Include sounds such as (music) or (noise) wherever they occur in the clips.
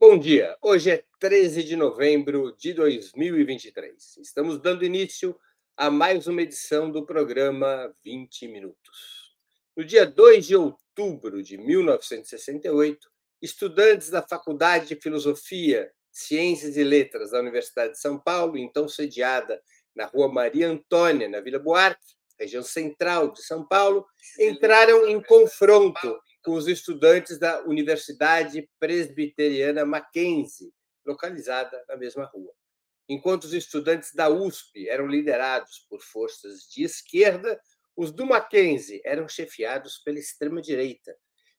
Bom dia. Hoje é 13 de novembro de 2023. Estamos dando início a mais uma edição do programa 20 Minutos. No dia 2 de outubro de 1968, estudantes da Faculdade de Filosofia, Ciências e Letras da Universidade de São Paulo, então sediada na Rua Maria Antônia, na Vila Buarque, região central de São Paulo, entraram em confronto com os estudantes da Universidade Presbiteriana Mackenzie, localizada na mesma rua. Enquanto os estudantes da USP eram liderados por forças de esquerda, os do Mackenzie eram chefiados pela extrema-direita,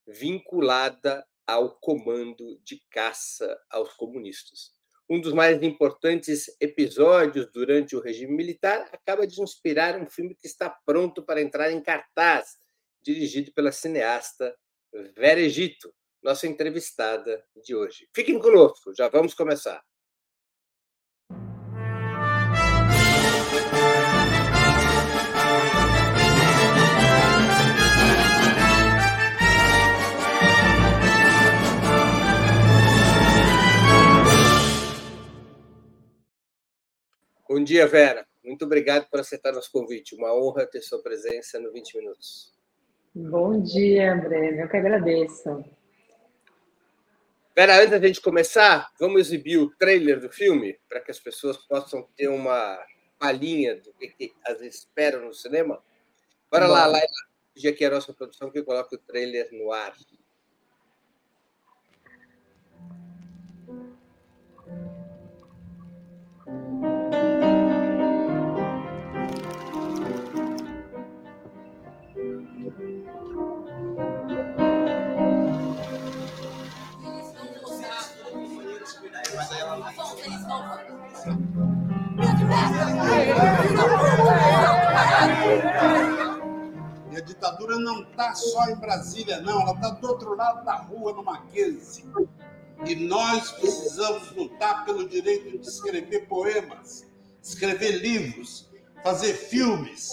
vinculada ao comando de caça aos comunistas. Um dos mais importantes episódios durante o regime militar acaba de inspirar um filme que está pronto para entrar em cartaz, dirigido pela cineasta Vera Egito, nossa entrevistada de hoje. Fiquem conosco, já vamos começar. Bom dia, Vera. Muito obrigado por aceitar nosso convite. Uma honra ter sua presença no 20 Minutos. Bom dia, Breno. Eu que agradeço. Pera, antes da gente começar, vamos exibir o trailer do filme para que as pessoas possam ter uma palhinha do que, que as esperam no cinema. Bora Bom. lá, Laila, pedir aqui a nossa produção que coloque o trailer no ar. Só em Brasília, não, ela está do outro lado da rua, no Mackenzie. E nós precisamos lutar pelo direito de escrever poemas, escrever livros, fazer filmes.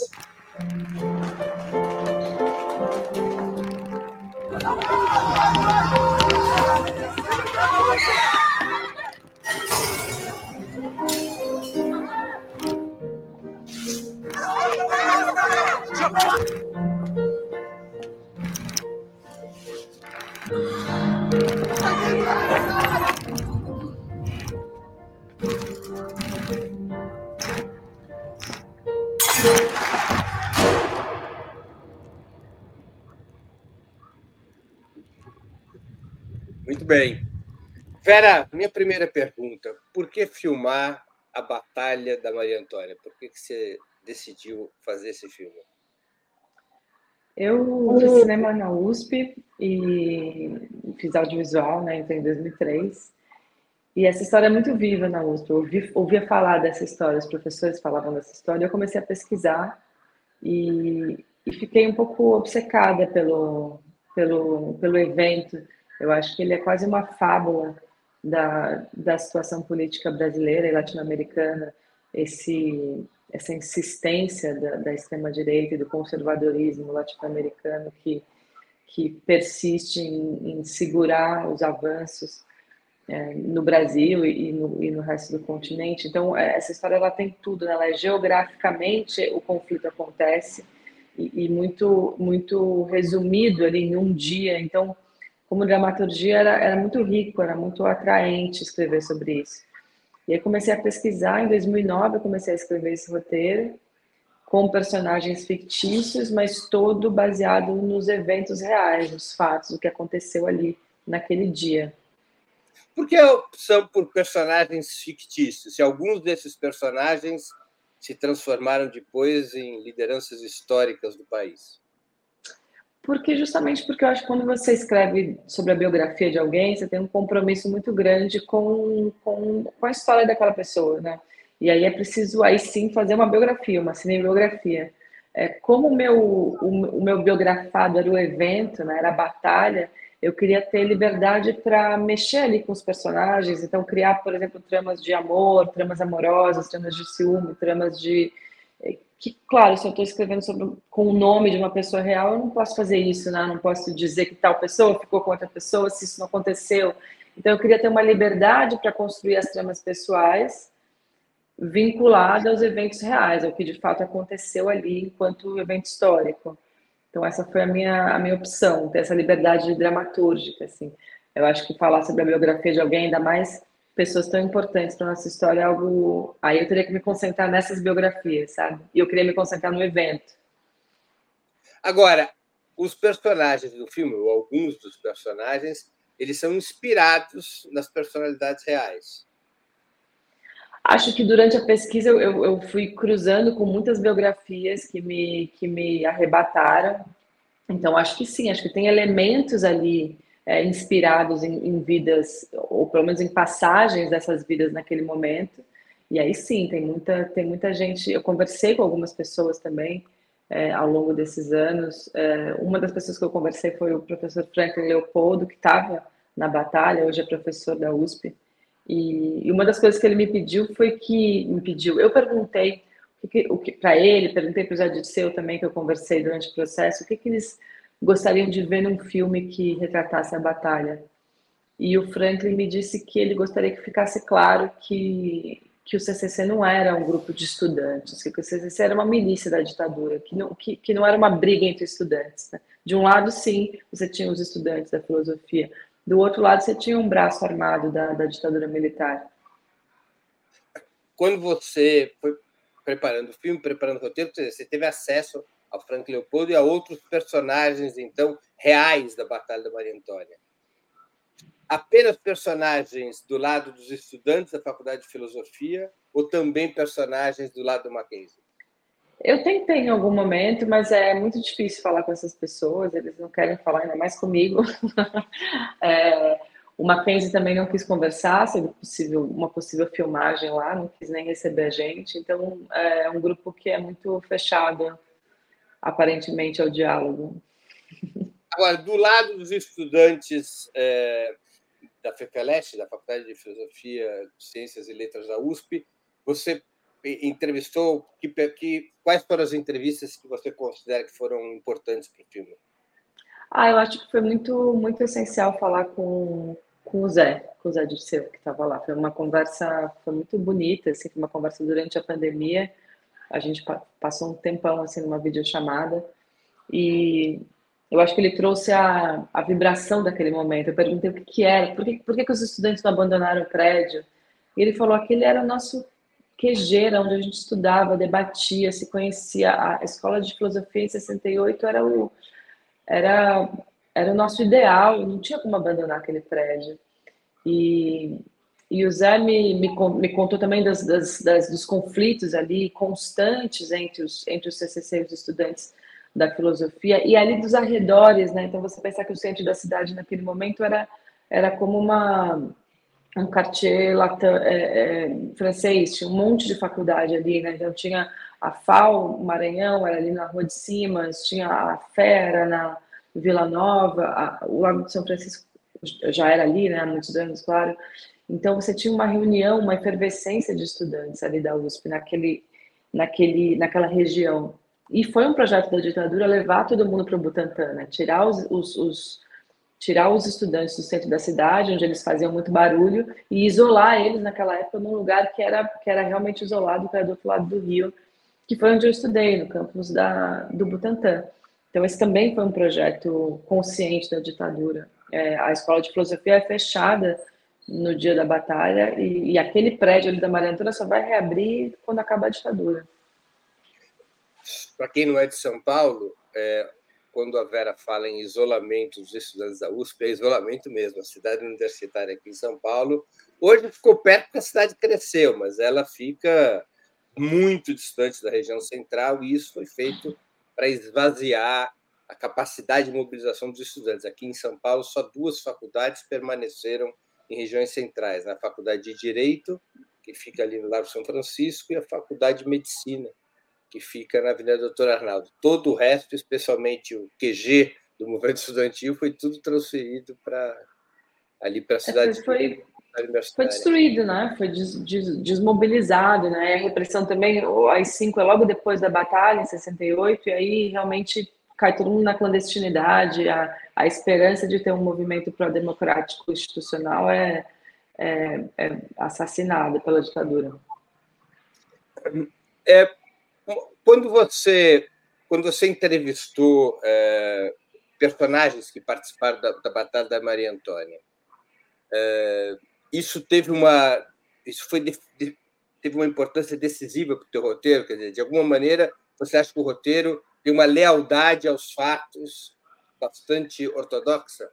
Muito bem. Vera, minha primeira pergunta: por que filmar a Batalha da Maria Antônia? Por que, que você decidiu fazer esse filme? Eu fiz cinema na USP e fiz audiovisual, né, em 2003. E essa história é muito viva na USP. Eu ouvi, ouvia falar dessa história, os professores falavam dessa história. Eu comecei a pesquisar e, e fiquei um pouco obcecada pelo, pelo, pelo evento eu acho que ele é quase uma fábula da, da situação política brasileira e latino-americana, esse essa insistência da, da extrema-direita e do conservadorismo latino-americano que, que persiste em, em segurar os avanços é, no Brasil e no, e no resto do continente. Então, é, essa história ela tem tudo, né? ela é geograficamente o conflito acontece e, e muito, muito resumido ali em um dia. Então, como dramaturgia era, era muito rico, era muito atraente escrever sobre isso. E aí comecei a pesquisar, em 2009 eu comecei a escrever esse roteiro, com personagens fictícios, mas todo baseado nos eventos reais, nos fatos, o que aconteceu ali naquele dia. Por que a opção por personagens fictícios? Se alguns desses personagens se transformaram depois em lideranças históricas do país? Porque justamente porque eu acho que quando você escreve sobre a biografia de alguém, você tem um compromisso muito grande com, com, com a história daquela pessoa, né? E aí é preciso aí sim fazer uma biografia, uma cinebiografia. É, como o meu, o, o, meu biografado era o evento, né, era a batalha, eu queria ter liberdade para mexer ali com os personagens, então criar, por exemplo, tramas de amor, tramas amorosas, tramas de ciúme, tramas de que, claro, se eu estou escrevendo sobre, com o nome de uma pessoa real, eu não posso fazer isso, né? Eu não posso dizer que tal pessoa ficou com outra pessoa se isso não aconteceu. Então eu queria ter uma liberdade para construir as tramas pessoais vinculada aos eventos reais, ao que de fato aconteceu ali enquanto evento histórico. Então essa foi a minha a minha opção, ter essa liberdade dramatúrgica assim. Eu acho que falar sobre a biografia de alguém, ainda mais pessoas tão importantes para nossa história, é algo aí eu teria que me concentrar nessas biografias, sabe? E eu queria me concentrar no evento. Agora, os personagens do filme, ou alguns dos personagens, eles são inspirados nas personalidades reais. Acho que durante a pesquisa eu, eu, eu, fui cruzando com muitas biografias que me, que me arrebataram. Então, acho que sim, acho que tem elementos ali é, inspirados em, em, vidas, ou pelo menos em passagens dessas vidas naquele momento. E aí sim, tem muita, tem muita gente. Eu conversei com algumas pessoas também é, ao longo desses anos. É, uma das pessoas que eu conversei foi o professor Franklin Leopoldo, que estava na batalha, hoje é professor da USP. E, e, uma das coisas que ele me pediu foi que me pediu. Eu perguntei o que, o que para ele, perguntei para o Zé Dirceu também que eu conversei durante o processo, o que, que eles gostariam de ver num filme que retratasse a batalha. E o Franklin me disse que ele gostaria que ficasse claro que que o CCC não era um grupo de estudantes, que o CCC era uma milícia da ditadura, que não, que, que não era uma briga entre estudantes. Né? De um lado, sim, você tinha os estudantes da filosofia, do outro lado, você tinha um braço armado da, da ditadura militar. Quando você foi preparando o filme, preparando o roteiro, você teve acesso ao Frank Leopoldo e a outros personagens, então, reais da Batalha da Maria Antônia apenas personagens do lado dos estudantes da Faculdade de Filosofia ou também personagens do lado do Mackenzie? Eu tentei em algum momento, mas é muito difícil falar com essas pessoas, eles não querem falar ainda mais comigo. (laughs) é, o Mackenzie também não quis conversar sobre possível, uma possível filmagem lá, não quis nem receber a gente, então é um grupo que é muito fechado, aparentemente, ao diálogo. Agora, do lado dos estudantes é, da FEFELESH, da Faculdade de Filosofia, Ciências e Letras da USP. Você entrevistou que, que quais foram as entrevistas que você considera que foram importantes para o filme? Ah, eu acho que foi muito muito essencial falar com, com o Zé, com o Zé Dirceu, que estava lá. Foi uma conversa, foi muito bonita, assim, foi uma conversa durante a pandemia. A gente passou um tempão assim numa videochamada e eu acho que ele trouxe a, a vibração daquele momento. Eu perguntei o que, que era, por, que, por que, que os estudantes não abandonaram o prédio? E ele falou que ele era o nosso QG, era onde a gente estudava, debatia, se conhecia. A escola de filosofia em 68 era o, era, era o nosso ideal, não tinha como abandonar aquele prédio. E, e o Zé me, me, me contou também das, das, das, dos conflitos ali constantes entre os, entre os CCC e os estudantes da filosofia e ali dos arredores, né? Então você pensar que o centro da cidade naquele momento era era como uma um quartier latam, é, é, francês, tinha um monte de faculdade ali, né? Então tinha a FAO, Maranhão, era ali na Rua de Simas, tinha a Fera na Vila Nova, a, o Lago de São Francisco já era ali, né? Há muitos anos, claro. Então você tinha uma reunião, uma efervescência de estudantes ali da USP naquele, naquele, naquela região. E foi um projeto da ditadura levar todo mundo para o Butantã, né? tirar os, os, os, tirar os estudantes do centro da cidade, onde eles faziam muito barulho, e isolar eles naquela época num lugar que era, que era realmente isolado, que era do outro lado do rio, que foi onde eu estudei, no campus da, do Butantã. Então, esse também foi um projeto consciente da ditadura. É, a escola de filosofia é fechada no dia da batalha, e, e aquele prédio ali da Maria Antônia só vai reabrir quando acabar a ditadura para quem não é de São Paulo, é, quando a Vera fala em isolamento dos estudantes da USP, é isolamento mesmo. A cidade universitária aqui em São Paulo, hoje ficou perto porque a cidade cresceu, mas ela fica muito distante da região central e isso foi feito para esvaziar a capacidade de mobilização dos estudantes. Aqui em São Paulo, só duas faculdades permaneceram em regiões centrais: a Faculdade de Direito, que fica ali no Largo São Francisco, e a Faculdade de Medicina, que fica na Avenida Doutor Arnaldo. Todo o resto, especialmente o QG do movimento estudantil, foi tudo transferido para ali para a é, cidade. Foi, foi destruído, né? Foi des, des, desmobilizado, né? A repressão também, as cinco é logo depois da batalha, em 68, e aí realmente cai todo mundo na clandestinidade, a, a esperança de ter um movimento pró-democrático institucional é, é, é assassinada pela ditadura. É, quando você quando você entrevistou é, personagens que participaram da, da Batalha da Maria Antônia, é, isso teve uma isso foi de, de, teve uma importância decisiva para o teu roteiro, quer dizer, de alguma maneira você acha que o roteiro tem uma lealdade aos fatos bastante ortodoxa?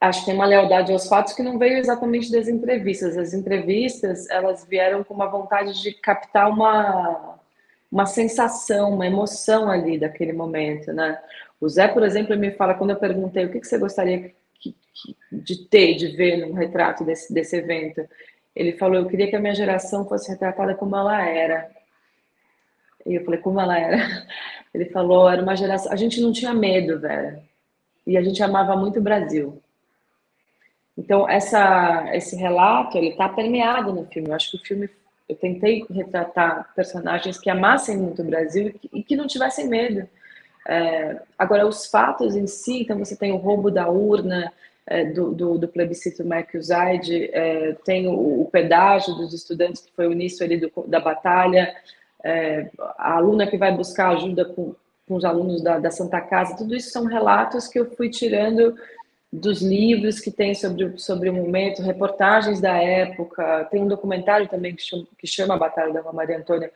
Acho que tem uma lealdade aos fatos que não veio exatamente das entrevistas. As entrevistas elas vieram com uma vontade de captar uma uma sensação, uma emoção ali daquele momento, né? O Zé, por exemplo, me fala quando eu perguntei o que, que você gostaria que, que, de ter, de ver num retrato desse, desse evento, ele falou: eu queria que a minha geração fosse retratada como ela era. E eu falei: como ela era? (laughs) Ele falou: era uma geração. A gente não tinha medo, velho. E a gente amava muito o Brasil. Então, essa, esse relato, ele está permeado no filme. Eu acho que o filme, eu tentei retratar personagens que amassem muito o Brasil e que, e que não tivessem medo. É, agora, os fatos em si, então você tem o roubo da urna, é, do, do, do, plebiscito Michael Zaid, é, tem o, o, pedágio dos estudantes, que foi o início ali do, da batalha, é, a aluna que vai buscar ajuda com, com os alunos da, da, Santa Casa, tudo isso são relatos que eu fui tirando dos livros que tem sobre, sobre o momento, reportagens da época, tem um documentário também que chama, que chama A Batalha da Maria Antônia,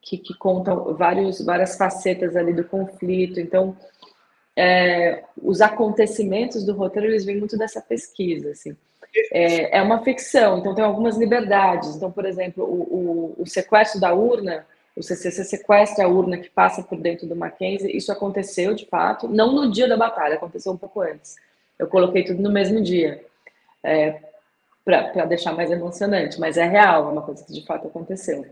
que, que conta vários, várias facetas ali do conflito, então é, os acontecimentos do roteiro eles vêm muito dessa pesquisa assim. É, é, uma ficção então tem algumas liberdades. Então por exemplo o, o, o, sequestro da urna o CCC sequestra a urna que passa por dentro do Mackenzie. Isso aconteceu de fato não no dia da batalha aconteceu um pouco antes. Eu coloquei tudo no mesmo dia é, para deixar mais emocionante mas é real é uma coisa que de fato aconteceu.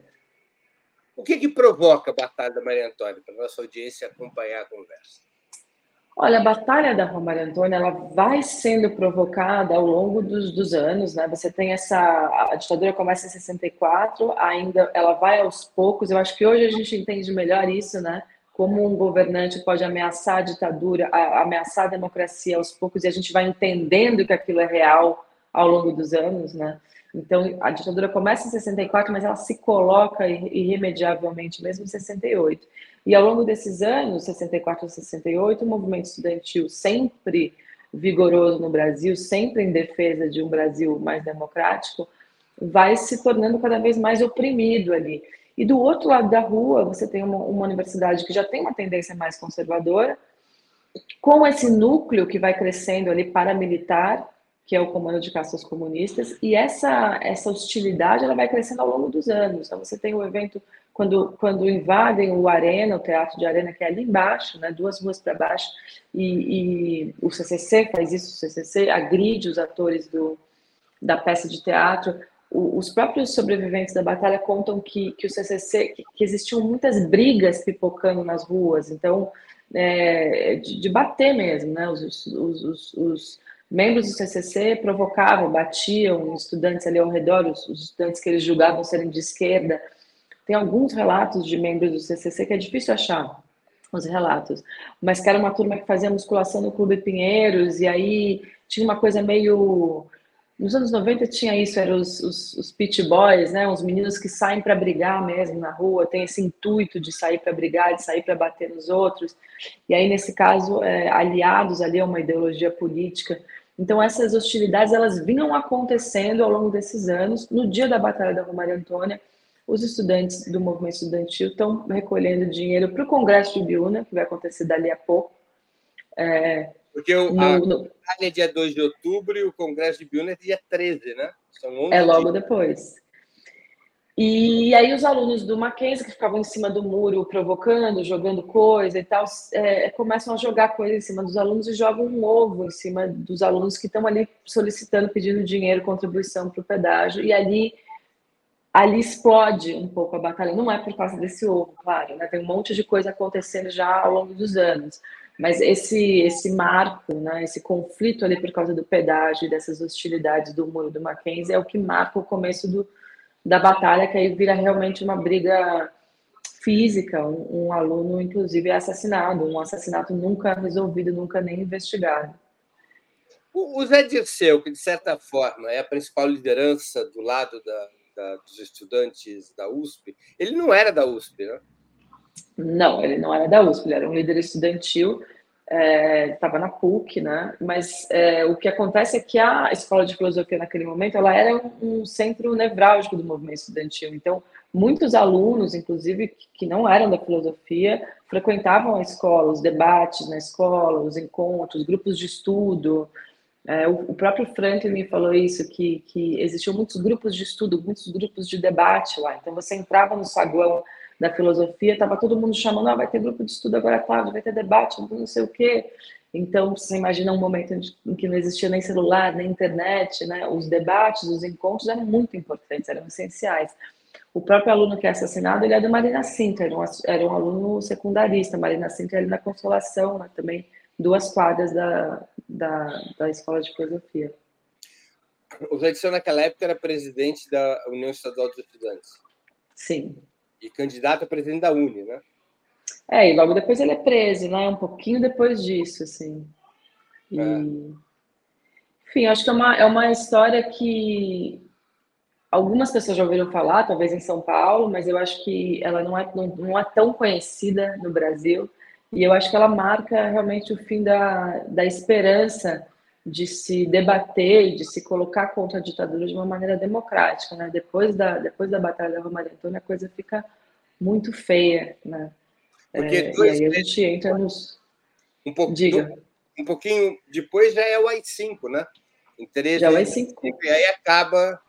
O que, que provoca a batalha da Maria Antônia para nossa audiência acompanhar a conversa Olha, a Batalha da Romário Antônia, ela vai sendo provocada ao longo dos, dos, anos, né? Você tem essa... A ditadura começa em 64, ainda ela vai aos poucos. Eu acho que hoje a gente entende melhor isso, né? Como um governante pode ameaçar a ditadura, ameaçar a democracia aos poucos, e a gente vai entendendo que aquilo é real ao longo dos anos, né? Então, a ditadura começa em 64, mas ela se coloca irremediavelmente mesmo em 68. E ao longo desses anos, 64 a 68, o movimento estudantil sempre vigoroso no Brasil, sempre em defesa de um Brasil mais democrático, vai se tornando cada vez mais oprimido ali. E do outro lado da rua, você tem uma, uma universidade que já tem uma tendência mais conservadora, com esse núcleo que vai crescendo ali paramilitar, que é o Comando de Caças Comunistas, e essa, essa hostilidade ela vai crescendo ao longo dos anos. Então, você tem o evento quando, quando invadem o Arena, o Teatro de Arena, que é ali embaixo, né, duas ruas para baixo, e, e, o CCC faz isso, o CCC agride os atores do, da peça de teatro. O, os próprios sobreviventes da batalha contam que, que o CCC, que, que existiam muitas brigas pipocando nas ruas, então, é, de, de, bater mesmo, né, os, os, os, os membros do CCC provocavam, batiam estudantes ali ao redor, os, os estudantes que eles julgavam serem de esquerda, tem alguns relatos de membros do CCC que é difícil achar os relatos, mas que era uma turma que fazia musculação no Clube Pinheiros, e aí tinha uma coisa meio. Nos anos 90 tinha isso, eram os, os, os pit boys, né? Os meninos que saem para brigar mesmo na rua, tem esse intuito de sair para brigar, de sair para bater nos outros. E aí, nesse caso, é, aliados ali a uma ideologia política. Então, essas hostilidades elas vinham acontecendo ao longo desses anos. No dia da Batalha da Romaria Antônia, os estudantes do movimento estudantil estão recolhendo dinheiro para o Congresso de Biúna, que vai acontecer dali a pouco. É, Porque o, no, a no... é dia 2 de outubro e o Congresso de Biúna é dia 13, né? é logo dias. depois. E aí os alunos do Mackenzie, que ficavam em cima do muro provocando, jogando coisa e tal, é, começam a jogar coisa em cima dos alunos e jogam um ovo em cima dos alunos que estão ali solicitando, pedindo dinheiro, contribuição para o pedágio. E ali ali explode um pouco a batalha. Não é por causa desse ovo, claro, né? Tem um monte de coisa acontecendo já ao longo dos anos. Mas esse esse marco, né, esse conflito ali por causa do pedágio dessas hostilidades do muro do Mackenzie é o que marca o começo do, da batalha, que aí vira realmente uma briga física, um, um, aluno, inclusive, é assassinado, um assassinato nunca resolvido, nunca nem investigado. O, Zé Dirceu, que de certa forma é a principal liderança do lado da, da, dos estudantes da USP, ele não era da USP, né? Não, ele não era da USP, ele era um líder estudantil, estava é, na PUC, né? Mas é, o que acontece é que a escola de filosofia naquele momento ela era um, um centro nevrálgico do movimento estudantil. Então, muitos alunos, inclusive que não eram da filosofia, frequentavam a escola, os debates na escola, os encontros, grupos de estudo. É, o, o, próprio Franklin falou isso, que, que existiam muitos grupos de estudo, muitos grupos de debate lá. Então, você entrava no saguão da filosofia, estava todo mundo chamando, ah, vai ter grupo de estudo agora tarde, vai ter debate, não sei o quê. Então, você imagina um momento em que não existia nem celular, nem internet, né? Os debates, os encontros eram muito importantes, eram essenciais. O próprio aluno que é assassinado, ele é do Marina Sintra, era um, era um aluno secundarista. Marina Sintra ali na Consolação, né? também duas quadras da, da, da Escola de Filosofia. O Zé naquela época, era presidente da União Estadual dos Estudantes. Sim e candidato a presidente da Uni, né? É, e logo depois ele é preso, né? Um pouquinho depois disso, assim. E... É. Enfim, acho que é uma, é uma história que algumas pessoas já ouviram falar, talvez em São Paulo, mas eu acho que ela não é, não, não é tão conhecida no Brasil. E eu acho que ela marca realmente o fim da, da esperança de se debater e de se colocar contra a ditadura de uma maneira democrática, né? Depois da depois da batalha da Romaria Antônia a coisa fica muito feia, né? Porque é, e aí a gente entra nos um pouco Diga. um pouquinho depois já é o AI-5, né? Em 13, já é o AI-5. E aí acaba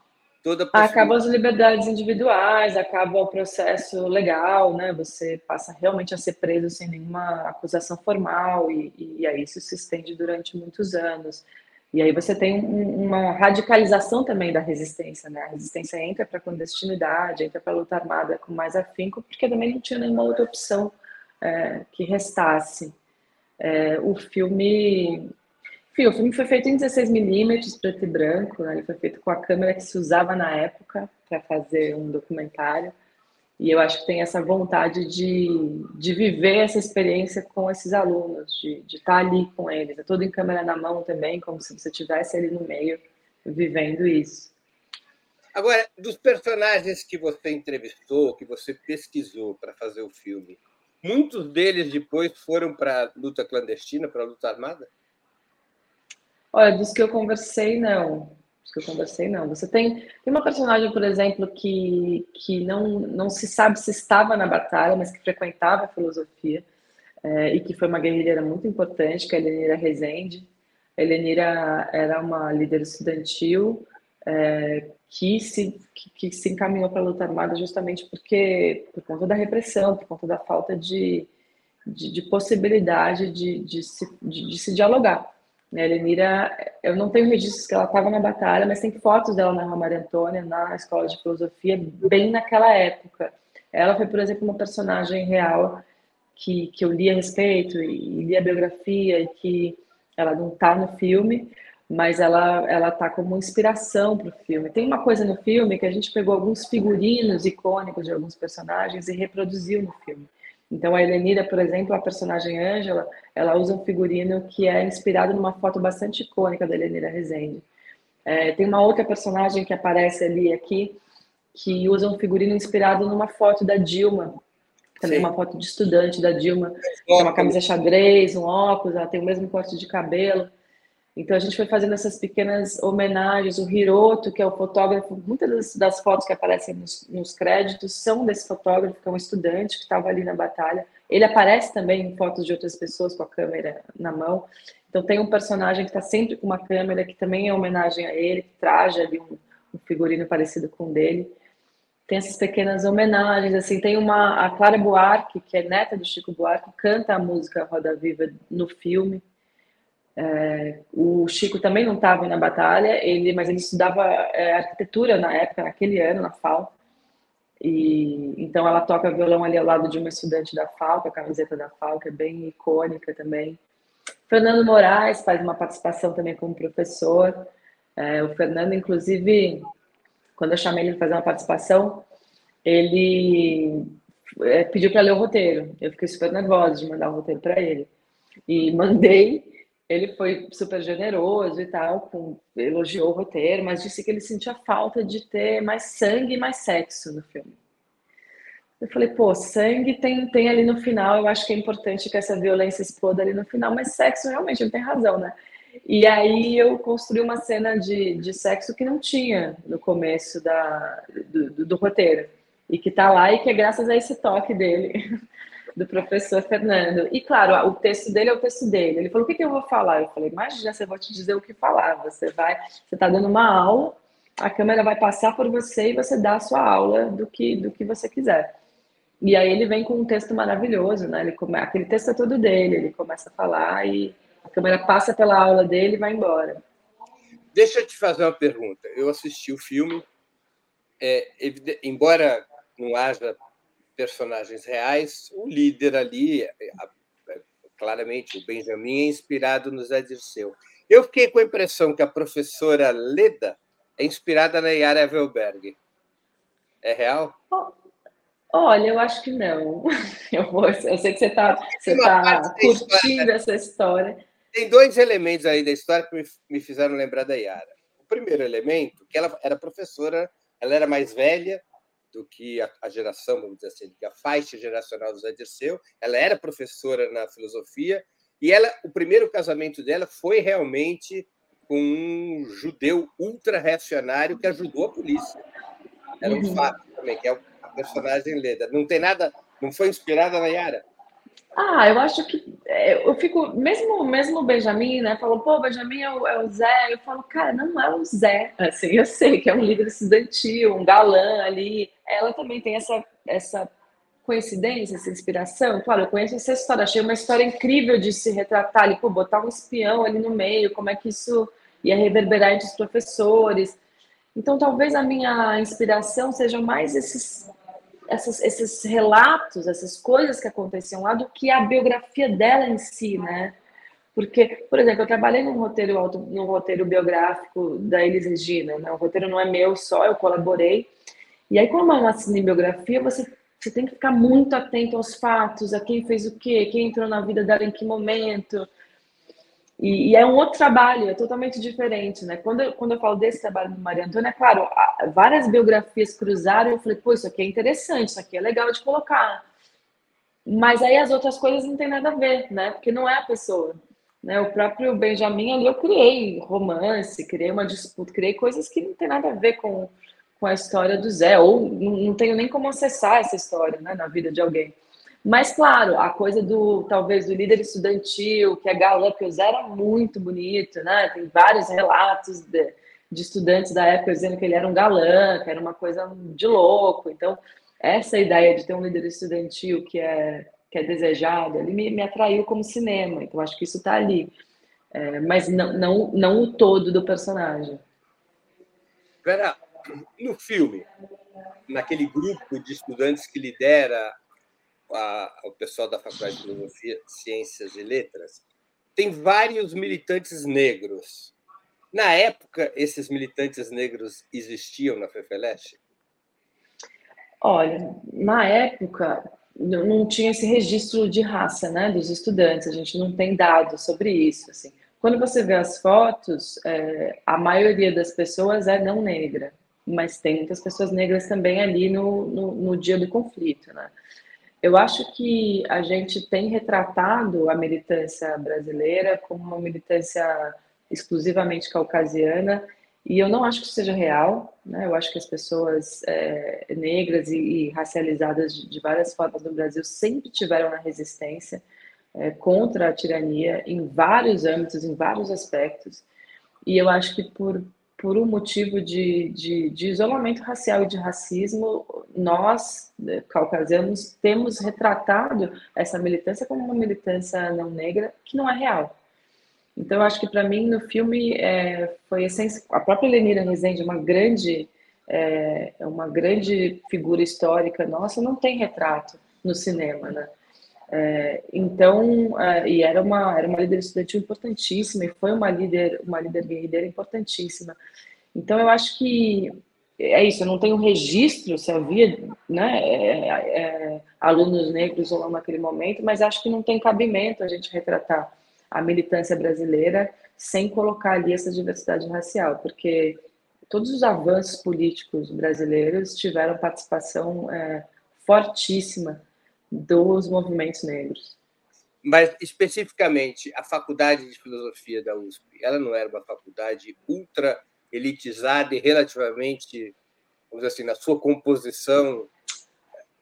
toda acaba as liberdades individuais, acaba o processo legal, né? Você passa realmente a ser preso sem nenhuma acusação formal e, e aí isso se estende durante muitos anos. E aí você tem um, uma radicalização também da resistência, né? A resistência entra para a clandestinidade, entra para a luta armada com mais afinco, porque também não tinha nenhuma outra opção é, que restasse. É, o filme enfim, o filme foi feito em 16mm, preto e branco, né? ele foi feito com a câmera que se usava na época para fazer um documentário. E eu acho que tem essa vontade de, de viver essa experiência com esses alunos, de, de estar tá ali com eles. É tudo em câmera na mão também, como se você estivesse ali no meio, vivendo isso. Agora, dos personagens que você entrevistou, que você pesquisou para fazer o filme, muitos deles depois foram para a luta clandestina, para a luta armada? Olha, dos que eu conversei, não. Dos que eu conversei, não. Você tem, tem uma personagem, por exemplo, que, que não, não se sabe se estava na batalha, mas que frequentava a filosofia é, e que foi uma guerrilheira muito importante, que é a Elenira Rezende. A Elenira era uma líder estudantil é, que, se, que, que, se encaminhou para a luta armada justamente porque por conta da repressão, por conta da falta de, de, de possibilidade de, de, se, de, de se dialogar. Né, Lenira, eu não tenho registros que ela estava na batalha, mas tem fotos dela na Maria Antônia, na escola de filosofia, bem naquela época. Ela foi, por exemplo, uma personagem real que, que eu li a respeito e, li a biografia e que ela não está no filme, mas ela ela está como inspiração para o filme. Tem uma coisa no filme que a gente pegou alguns figurinos icônicos de alguns personagens e reproduziu no filme. Então, a Helenira, por exemplo, a personagem Ângela, ela usa um figurino que é inspirado numa foto bastante icônica da Helenira Rezende. É, tem uma outra personagem que aparece ali aqui, que usa um figurino inspirado numa foto da Dilma, também Sim. uma foto de estudante da Dilma, tem uma camisa xadrez, um óculos, ela tem o mesmo corte de cabelo. Então a gente foi fazendo essas pequenas homenagens. O Hiroto, que é o fotógrafo, muitas das, fotos que aparecem nos, nos, créditos são desse fotógrafo, que é um estudante que estava ali na batalha. Ele aparece também em fotos de outras pessoas com a câmera na mão. Então tem um personagem que está sempre com uma câmera, que também é homenagem a ele, que traja ali um, um figurino parecido com o dele. Tem essas pequenas homenagens, assim, tem uma a Clara Buarque, que é neta do Chico Buarque, canta a música Roda Viva no filme. É, o Chico também não estava na batalha, ele, mas ele estudava é, arquitetura na época, naquele ano, na FAO. E, então ela toca violão ali ao lado de uma estudante da FAO, com a camiseta da FAO, que é bem icônica também. Fernando Moraes faz uma participação também como professor. É, o Fernando, inclusive, quando eu chamei ele para fazer uma participação, ele é, pediu para ler o roteiro. Eu fiquei super nervosa de mandar o roteiro para ele. E mandei, ele foi super generoso e tal, com, elogiou o roteiro, mas disse que ele sentia falta de ter mais sangue e mais sexo no filme. Eu falei, pô, sangue tem, tem ali no final, eu acho que é importante que essa violência exploda ali no final, mas sexo realmente ele tem razão, né? E aí eu construí uma cena de, de sexo que não tinha no começo da, do, do, do roteiro. E que tá lá e que é graças a esse toque dele, (laughs) do professor Fernando. E claro, o texto dele é o texto dele. Ele falou: o que, que eu vou falar? Eu falei, imagina, você vou te dizer o que falar. Você vai, você tá dando uma aula, a câmera vai passar por você e você dá a sua aula do que, do que você quiser. E aí ele vem com um texto maravilhoso, né? Ele come... Aquele texto é todo dele, ele começa a falar e a câmera passa pela aula dele e vai embora. Deixa eu te fazer uma pergunta. Eu assisti o filme, é, embora não haja personagens reais, o líder ali, claramente, o Benjamin, é inspirado no Zé Dirceu. Eu fiquei com a impressão que a professora Leda é inspirada na Yara Evelberg. É real? Olha, eu acho que não. (laughs) Eu, vou, eu sei que você está você tá curtindo história, essa história. Tem dois elementos aí da história que me, me fizeram lembrar da Yara. O primeiro elemento, que ela era professora, ela era mais velha do que a, a geração, vamos dizer assim, que a faixa geracional do Zé Dirceu. Ela era professora na filosofia e ela, o primeiro casamento dela foi realmente com um judeu ultra-reacionário que ajudou a polícia. Era um uhum. fato também, que é a personagem Leda. Não tem nada, não foi inspirada na Yara? Ah, eu acho que é, eu fico, mesmo mesmo o Benjamin, né? Falou, pô, Benjamin é o, é o, Zé. Eu falo, cara, não é o Zé. Assim, eu sei que é um líder estudantil, um galã ali. Ela também tem essa, essa coincidência, essa inspiração. Claro, eu conheço essa história, achei uma história incrível de se retratar ali, pô, botar um espião ali no meio, como é que isso ia reverberar entre os professores. Então, talvez a minha inspiração seja mais esses essas, esses relatos, essas coisas que aconteciam lá, do que a biografia dela em si, né? Porque, por exemplo, eu trabalhei num roteiro, num roteiro biográfico da Elis Regina, né? O roteiro não é meu só, eu colaborei. E aí, como é uma cinebiografia, você, você tem que ficar muito atento aos fatos, a quem fez o quê, quem entrou na vida dela em que momento. E, e, é um outro trabalho, é totalmente diferente, né? Quando eu, quando eu falo desse trabalho do Maria Antônia, é claro, várias biografias cruzaram eu falei, pô, isso aqui é interessante, isso aqui é legal de colocar. Mas aí as outras coisas não tem nada a ver, né? Porque não é a pessoa. Né? O próprio Benjamin ali eu criei romance, criei uma disputa, criei coisas que não tem nada a ver com, com a história do Zé, ou não, tenho nem como acessar essa história né, na vida de alguém. Mas, claro, a coisa do, talvez, do líder estudantil, que é galã, porque o Zé era muito bonito, né? Tem vários relatos de, de estudantes da época dizendo que ele era um galã, que era uma coisa de louco. Então, essa ideia de ter um líder estudantil que é, que é desejado, ele me, me atraiu como cinema. Então, acho que isso está ali. É, mas não, não, não o todo do personagem. Vera, no filme, naquele grupo de estudantes que lidera a, o pessoal da Faculdade de Filosofia, Ciências e Letras, tem vários militantes negros. Na época, esses militantes negros existiam na FEFELESH? Olha, na época não tinha esse registro de raça, né, dos estudantes. A gente não tem dados sobre isso. Assim. Quando você vê as fotos, é, a maioria das pessoas é não negra, mas tem muitas pessoas negras também ali no, no, no dia do conflito, né? Eu acho que a gente tem retratado a militância brasileira como uma militância exclusivamente caucasiana, e eu não acho que isso seja real. Né? Eu acho que as pessoas é, negras e, e racializadas de, de, várias formas no Brasil sempre tiveram na resistência é, contra a tirania em vários âmbitos, em vários aspectos. E eu acho que por, por um motivo de, de, de, isolamento racial e de racismo, nós, né, caucasianos, temos retratado essa militância como uma militância não negra que não é real. Então, eu acho que para mim, no filme, é, foi essencial. A própria Lenira Rezende, uma grande, é, uma grande figura histórica nossa, não tem retrato no cinema, né? É, então, é, e era uma, era uma líder estudantil importantíssima, e foi uma líder, uma líder guerreira importantíssima. Então, eu acho que é isso, eu não tenho registro se havia né, é, é, alunos negros ou não naquele momento, mas acho que não tem cabimento a gente retratar a militância brasileira sem colocar ali essa diversidade racial, porque todos os avanços políticos brasileiros tiveram participação é, fortíssima dos movimentos negros. Mas, especificamente, a Faculdade de Filosofia da USP, ela não era uma faculdade ultra elitizada e relativamente, vamos dizer assim, na sua composição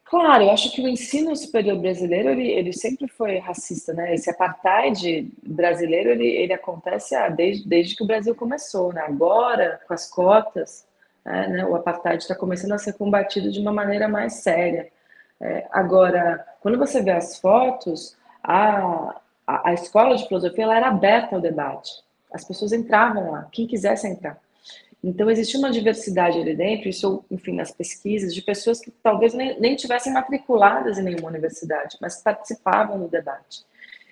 Claro, eu acho que o ensino superior brasileiro ele, ele sempre foi racista, né? Esse apartheid brasileiro ele, ele acontece ah, desde, desde que o Brasil começou, né? Agora, com as cotas, é, né, o apartheid está começando a ser combatido de uma maneira mais séria. É, agora, quando você vê as fotos, a, a, a escola de filosofia ela era aberta ao debate. As pessoas entravam lá, quem quisesse entrar. Então, existia uma diversidade ali dentro, isso, enfim, nas pesquisas, de pessoas que talvez nem, nem tivessem matriculadas em nenhuma universidade, mas participavam do debate.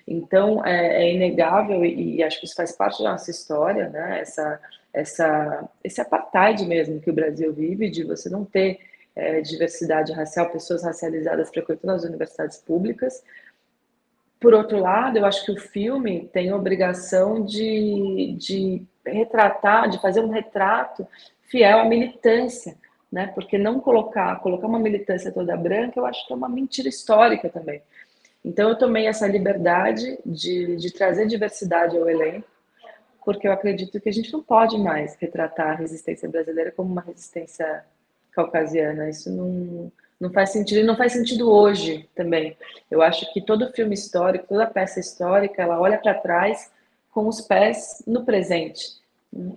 Então, é, é inegável, e, e, acho que isso faz parte da nossa história, né? essa, essa, esse apartheid mesmo que o Brasil vive, de você não ter é, diversidade racial, pessoas racializadas frequentando as universidades públicas. Por outro lado, eu acho que o filme tem a obrigação de, de retratar, de fazer um retrato fiel à militância, né? Porque não colocar, colocar uma militância toda branca, eu acho que é uma mentira histórica também. Então eu tomei essa liberdade de, de trazer diversidade ao elenco, porque eu acredito que a gente não pode mais retratar a resistência brasileira como uma resistência caucasiana. Isso não, não faz sentido e não faz sentido hoje também. Eu acho que todo filme histórico, toda peça histórica, ela olha para trás com os pés no presente.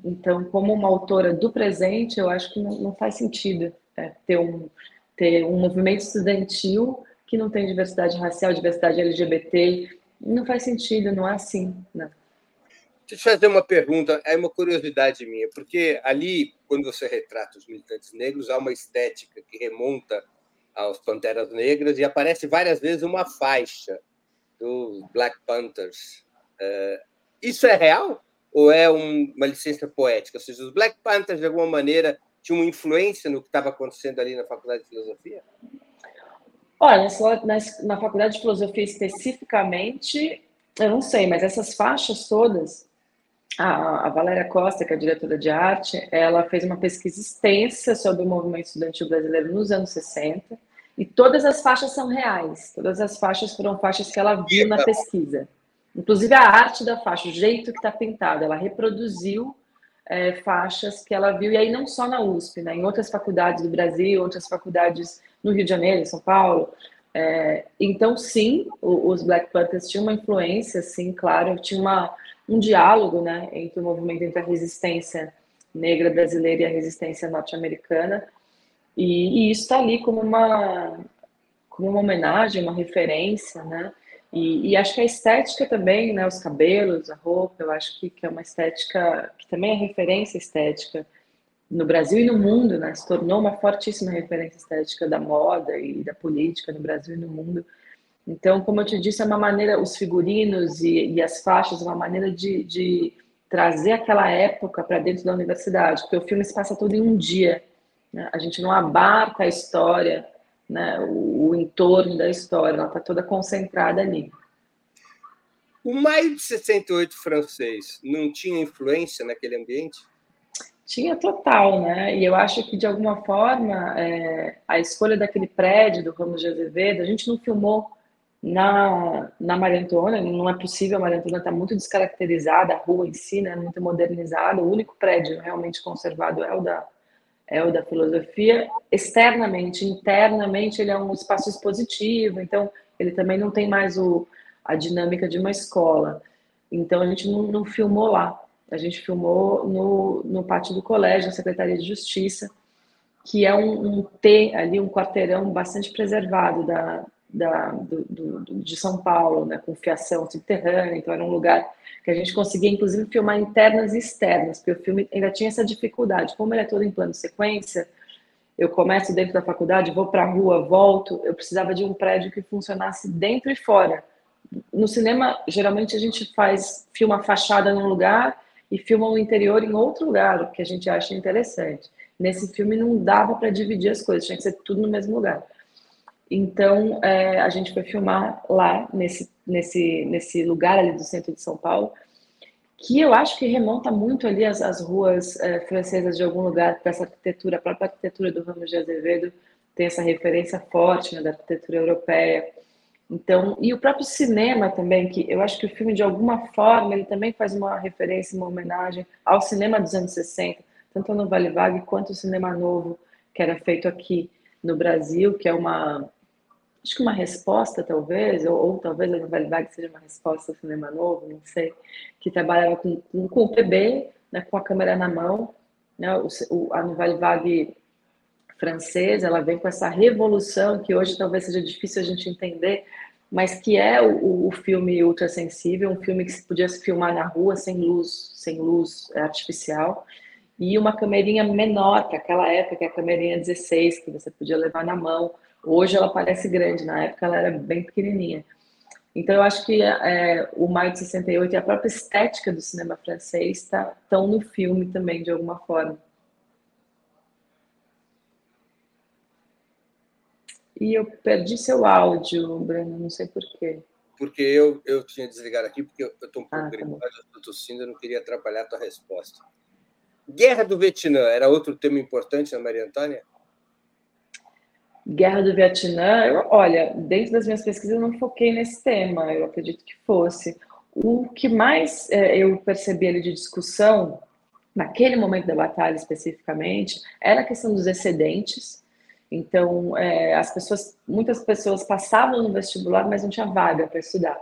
Então, como uma autora do presente, eu acho que não, não faz sentido é, ter, um, ter um movimento estudantil que não tem diversidade racial, diversidade LGBT. Não faz sentido, não é assim. Né? Deixa eu te fazer uma pergunta, é uma curiosidade minha, porque ali, quando você retrata os militantes negros, há uma estética que remonta aos Panteras Negras e aparece várias vezes uma faixa dos Black Panthers. É, isso é real? ou é um, uma licença poética? Ou seja, os Black Panthers, de alguma maneira, tinham influência no que estava acontecendo ali na Faculdade de Filosofia? Olha, na Faculdade de Filosofia especificamente, eu não sei, mas essas faixas todas, a, a Valéria Costa, que é diretora de arte, ela fez uma pesquisa extensa sobre o movimento estudantil brasileiro nos anos 60, e todas as faixas são reais, todas as faixas foram faixas que ela viu na pesquisa. Inclusive a arte da faixa, o jeito que está pintada, ela reproduziu é, faixas que ela viu, e aí não só na USP, né, em outras faculdades do Brasil, outras faculdades no Rio de Janeiro, em São Paulo. É, então, sim, os Black Panthers tinham uma influência, sim, claro, tinha uma, um diálogo né, entre o movimento, entre a resistência negra brasileira e a resistência norte-americana, e, e, isso está ali como uma, como uma homenagem, uma referência, né? E, e, acho que a estética também, né, os cabelos, a roupa, eu acho que, que é uma estética que também é referência estética no Brasil e no mundo, né, se tornou uma fortíssima referência estética da moda e da política no Brasil e no mundo. Então, como eu te disse, é uma maneira, os figurinos e, e as faixas, uma maneira de, de trazer aquela época para dentro da universidade, porque o filme se passa todo em um dia. Né? A gente não abarca a história né, o, o entorno da história, ela está toda concentrada ali. O maio de 68 francês não tinha influência naquele ambiente? Tinha total, né? E eu acho que, de alguma forma, é, a escolha daquele prédio do Ramos de Azevedo, a gente não filmou na, na Maria Antônia, não é possível, a Maria Antônia está muito descaracterizada, a rua em si, né, muito modernizada, o único prédio realmente conservado é o da, é o da filosofia, externamente, internamente ele é um espaço expositivo, então ele também não tem mais o, a dinâmica de uma escola. Então a gente não, não filmou lá, a gente filmou no, no pátio do colégio, na Secretaria de Justiça, que é um, um T ali, um quarteirão bastante preservado da, da, do, do, de São Paulo, né, com fiação subterrânea, então era um lugar que a gente conseguia, inclusive, filmar internas e externas, porque o filme ainda tinha essa dificuldade. Como ele é todo em plano sequência, eu começo dentro da faculdade, vou para a rua, volto, eu precisava de um prédio que funcionasse dentro e fora. No cinema, geralmente a gente faz, filma a fachada num lugar e filma o interior em outro lugar, o que a gente acha interessante. Nesse filme não dava para dividir as coisas, tinha que ser tudo no mesmo lugar. Então, é, a gente foi filmar lá, nesse, nesse, nesse lugar ali do centro de São Paulo, que eu acho que remonta muito ali as, as ruas é, francesas de algum lugar para essa arquitetura, a própria arquitetura do Ramos de Azevedo tem essa referência forte né, da arquitetura europeia. Então, e o próprio cinema também, que eu acho que o filme, de alguma forma, ele também faz uma referência, uma homenagem ao cinema dos anos 60, tanto no Vale Vague quanto o cinema novo, que era feito aqui no Brasil, que é uma, acho que uma resposta, talvez, ou, ou talvez a no Vale Vague seja uma resposta ao cinema novo, não sei, que trabalhava com, com, com o PB, né, com a câmera na mão, né, o, o, a Nouvelle Vague francesa, ela vem com essa revolução que hoje talvez seja difícil a gente entender, mas que é o, o filme ultrassensível, um filme que se podia se filmar na rua sem luz, sem luz artificial, e uma câmerinha menor, que aquela época, que é a câmerinha 16, que você podia levar na mão. Hoje ela parece grande, na época ela era bem pequenininha. Então eu acho que é, o Maio de 68 e a própria estética do cinema francês estão tá, no filme também, de alguma forma. E eu perdi seu áudio, Breno, não sei porquê. Porque eu, eu tinha desligado aqui, porque eu estou um pouco ah, tá gripado, eu estou tossindo, eu não queria atrapalhar a tua resposta. Guerra do Vietnã era outro tema importante na Maria Antônia? Guerra do Vietnã, eu, olha, dentro das minhas pesquisas eu não foquei nesse tema, eu acredito que fosse. O que mais é, eu percebi ali de discussão, naquele momento da batalha especificamente, era a questão dos excedentes, então, é, as pessoas, muitas pessoas passavam no vestibular, mas não tinha vaga para estudar.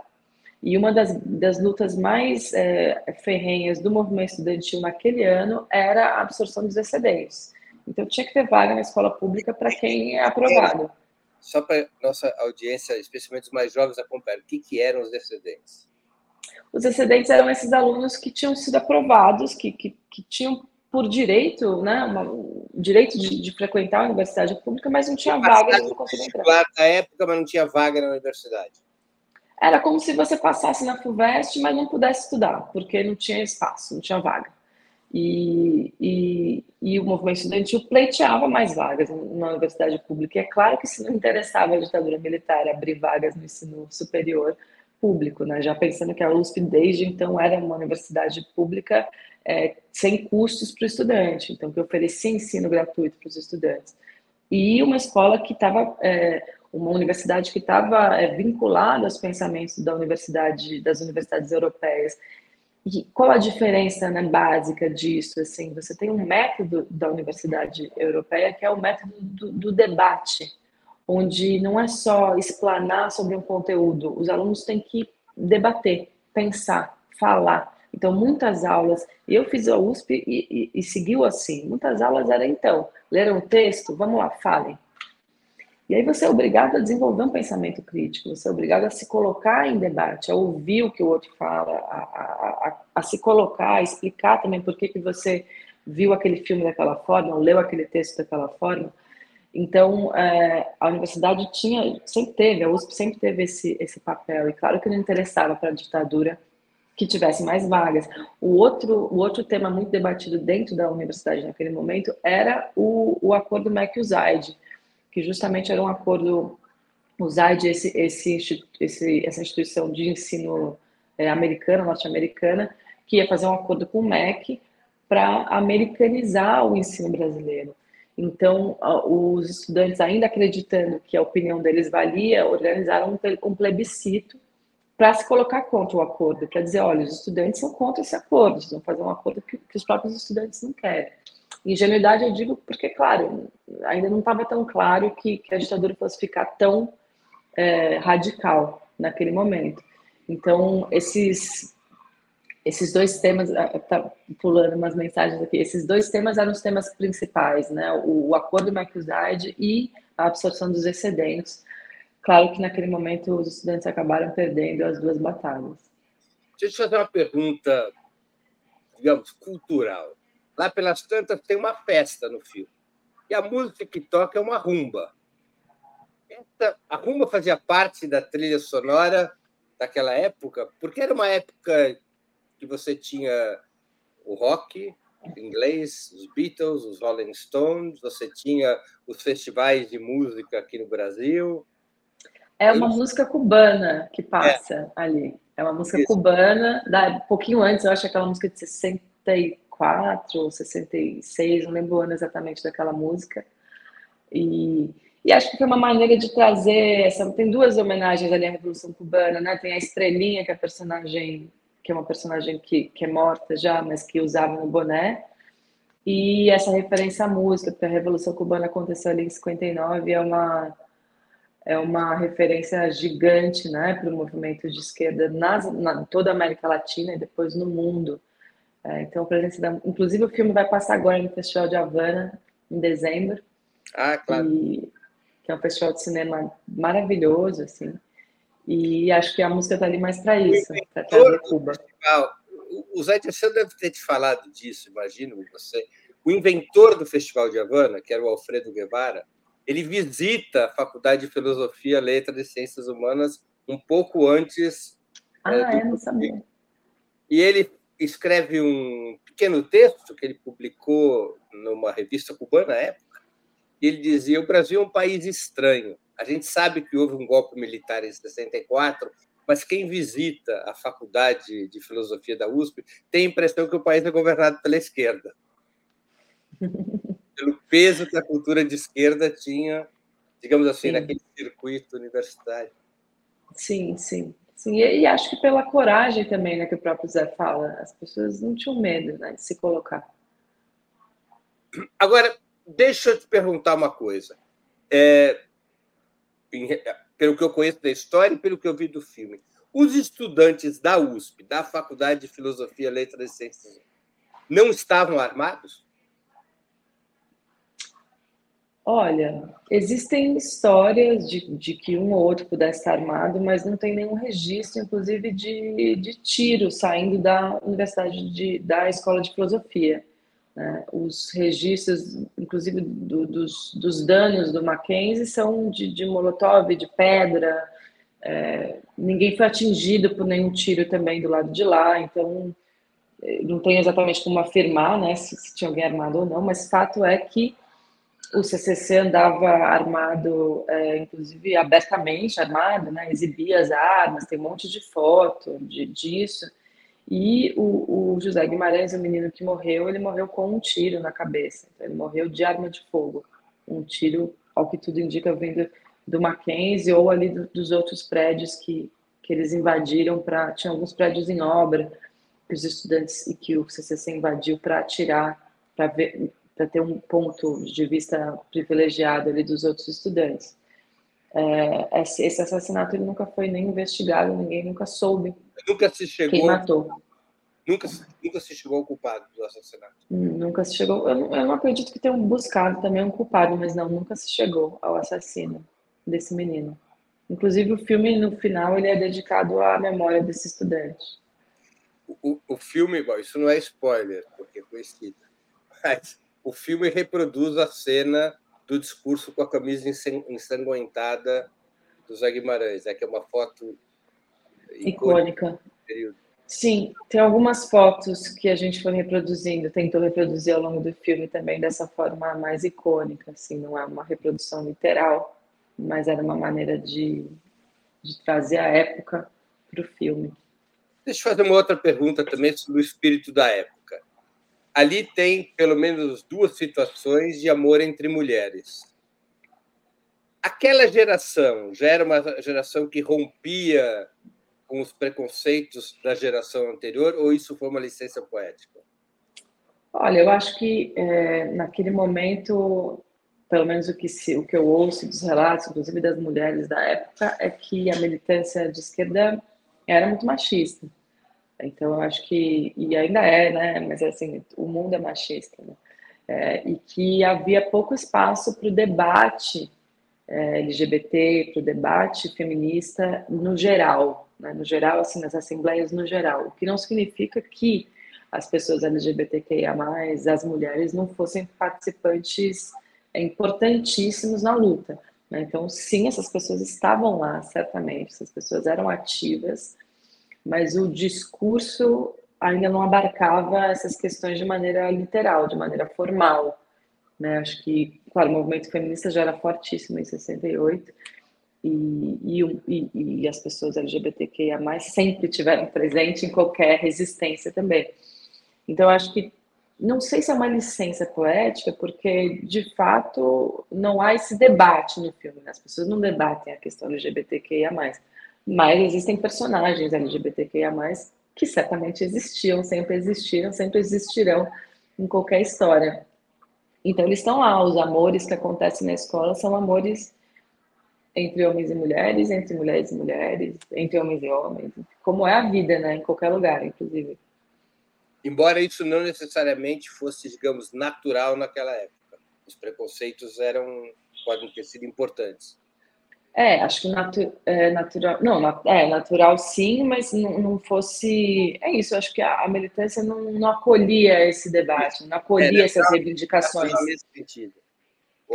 E uma das, das lutas mais é, ferrenhas do movimento estudantil naquele ano era a absorção dos excedentes. Então, tinha que ter vaga na escola pública para quem é aprovado. Só para nossa audiência, especialmente os mais jovens, acompanhar, o que, que eram os excedentes? Os excedentes eram esses alunos que tinham sido aprovados, que, que, que tinham por direito, né, uma, direito de, de, frequentar a universidade pública, mas não tinha vaga, não conseguia entrar. Na época, mas não tinha vaga na universidade. Era como se você passasse na FUVEST, mas não pudesse estudar, porque não tinha espaço, não tinha vaga. E, e, e o movimento estudantil pleiteava mais vagas na universidade pública. E é claro que se não interessava a ditadura militar abrir vagas no ensino superior público, né? já pensando que a USP desde então era uma universidade pública é, sem custos para o estudante, então que oferecia ensino gratuito para os estudantes. E uma escola que estava, é, uma universidade que estava é, vinculada aos pensamentos da universidade, das universidades europeias. E qual a diferença né, básica disso? Assim, você tem um método da universidade europeia que é o método do, do debate, onde não é só explanar sobre um conteúdo, os alunos têm que debater, pensar, falar. Então, muitas aulas, eu fiz a USP e, e, e seguiu assim. Muitas aulas eram, então, leram o texto, vamos lá, falem. E aí você é obrigado a desenvolver um pensamento crítico, você é obrigado a se colocar em debate, a ouvir o que o outro fala, a, a, a, a se colocar, a explicar também por que, que você viu aquele filme daquela forma, ou leu aquele texto daquela forma. Então, é, a universidade tinha, sempre teve, a USP sempre teve esse, esse papel, e claro que não interessava para a ditadura que tivesse mais vagas. O outro, o outro tema muito debatido dentro da universidade naquele momento era o, o acordo MEC-USAID, que justamente era um acordo, USAID, esse, esse, esse, essa instituição de ensino americana, norte-americana, que ia fazer um acordo com o MEC para americanizar o ensino brasileiro. Então, os estudantes, ainda acreditando que a opinião deles valia, organizaram um plebiscito para se colocar contra o acordo, para dizer, olha, os estudantes são contra esse acordo, eles vão fazer um acordo que, que os próprios estudantes não querem. Ingenuidade eu digo porque, claro, ainda não estava tão claro que, que, a ditadura fosse ficar tão é, radical naquele momento. Então, esses, esses dois temas, tá pulando umas mensagens aqui, esses dois temas eram os temas principais, né? O, o acordo McUSAID e a absorção dos excedentes, Claro que naquele momento os estudantes acabaram perdendo as duas batalhas. Deixa eu te fazer uma pergunta, digamos, cultural. Lá pelas tantas tem uma festa no filme. E a música que toca é uma rumba. Essa, a rumba fazia parte da trilha sonora daquela época, porque era uma época que você tinha o rock, inglês, os Beatles, os Rolling Stones, você tinha os festivais de música aqui no Brasil. É uma música cubana que passa é. ali. É uma música Isso. cubana, da, um pouquinho antes, eu acho aquela música de 64 ou 66, não lembro o ano exatamente daquela música. E, e acho que foi uma maneira de trazer. Essa, tem duas homenagens ali à Revolução Cubana, né? Tem a Estrelinha, que é a personagem que é uma personagem que, que é morta já, mas que usava no boné. E essa referência à música, porque a Revolução Cubana aconteceu ali em 59, é uma, é uma referência gigante né, para o movimento de esquerda nas, na toda a América Latina e depois no mundo. É, então, a presença da, inclusive, o filme vai passar agora no Festival de Havana, em dezembro. Ah, claro. E, que é um festival de cinema maravilhoso, assim. E acho que a música está ali mais para isso, para trazer Cuba. O Zé Terceiro deve ter te falado disso, imagino você. O inventor do Festival de Havana, que era o Alfredo Guevara, ele visita a Faculdade de Filosofia, Letras e Ciências Humanas um pouco antes. Ah, é, é não sabia. E ele escreve um pequeno texto que ele publicou numa revista cubana na época. Ele dizia: o Brasil é um país estranho a gente sabe que houve um golpe militar em 64, mas quem visita a faculdade de filosofia da USP tem a impressão que o país é governado pela esquerda. Pelo peso que a cultura de esquerda tinha, digamos assim, sim. naquele circuito universitário. Sim, sim. Sim, e, acho que pela coragem também, né, que o próprio Zé fala, as pessoas não tinham medo né, de se colocar. Agora, deixa eu te perguntar uma coisa. É, pelo que eu conheço da história e pelo que eu vi do filme. Os estudantes da USP, da Faculdade de Filosofia, Letras e Ciências, não estavam armados? Olha, existem histórias de, de, que um ou outro pudesse estar armado, mas não tem nenhum registro, inclusive, de, de tiro saindo da Universidade de, da Escola de Filosofia. Né? Os registros, inclusive do, dos, dos, danos do Mackenzie, são de, de molotov, de pedra. É, ninguém foi atingido por nenhum tiro também do lado de lá, então é, não tenho exatamente como afirmar né, se, se tinha alguém armado ou não, mas fato é que o CCC andava armado, é, inclusive abertamente armado, né, exibia as armas, tem um monte de foto de, disso. E o, o, José Guimarães, o menino que morreu, ele morreu com um tiro na cabeça. Então, ele morreu de arma de fogo. Um tiro, ao que tudo indica, vindo do Mackenzie ou ali do, dos outros prédios que, que eles invadiram para. Tinha alguns prédios em obra que os estudantes e que o CCC invadiu para atirar, para ter um ponto de vista privilegiado ali dos outros estudantes. É, esse, esse, assassinato ele nunca foi nem investigado, ninguém nunca soube nunca se chegou quem matou. Nunca, nunca se chegou ao culpado do assassinato. Hum, nunca se chegou. Eu não, eu não acredito que tenham buscado também um culpado, mas não, nunca se chegou ao assassino desse menino. Inclusive, o filme, no final, ele é dedicado à memória desse estudante. O, o filme, bom, isso não é spoiler, porque foi escrito, (laughs) mas o filme reproduz a cena do discurso com a camisa ensanguentada do Zé Guimarães, é que é uma foto icônica. icônica. Sim, tem algumas fotos que a gente foi reproduzindo, tentou reproduzir ao longo do filme também dessa forma mais icônica, assim, não é uma reprodução literal, mas era uma maneira de, de trazer a época para o filme. Deixa eu fazer uma outra pergunta também sobre o espírito da época ali tem pelo menos duas situações de amor entre mulheres. Aquela geração já era uma geração que rompia com os preconceitos da geração anterior ou isso foi uma licença poética? Olha, eu acho que é, naquele momento, pelo menos o que, se, o que eu ouço dos relatos, inclusive das mulheres da época, é que a militância de esquerda era muito machista. Então, eu acho que, e ainda é, né? Mas assim, o mundo é machista, né? É, e que havia pouco espaço para o debate é, LGBT, para o debate feminista no geral, né? no geral, assim, nas assembleias no geral, o que não significa que as pessoas LGBTQIA+, as mulheres não fossem participantes importantíssimos na luta. Né? Então, sim, essas pessoas estavam lá, certamente, essas pessoas eram ativas, mas o discurso ainda não abarcava essas questões de maneira literal, de maneira formal. Né? Acho que, claro, o movimento feminista já era fortíssimo em 68 e, e, e, as pessoas LGBTQIA+, sempre tiveram presente em qualquer resistência também. Então, acho que, não sei se é uma licença poética, porque, de fato, não há esse debate no filme, né? as pessoas não debatem a questão LGBTQIA+, mas existem personagens LGBTQIA+, que certamente existiam, sempre existiram, sempre existirão em qualquer história. Então, eles estão lá, os amores que acontecem na escola são amores entre homens e mulheres, entre mulheres e mulheres, entre homens e homens, como é a vida, né, em qualquer lugar, inclusive. Embora isso não necessariamente fosse, digamos, natural naquela época, os preconceitos eram podem ter sido importantes. É, acho que natu é, natural, não, nat é natural sim, mas não, não fosse, é isso, acho que a, a militância não, não, acolhia esse debate, não acolhia é, essas reivindicações. Nesse sentido.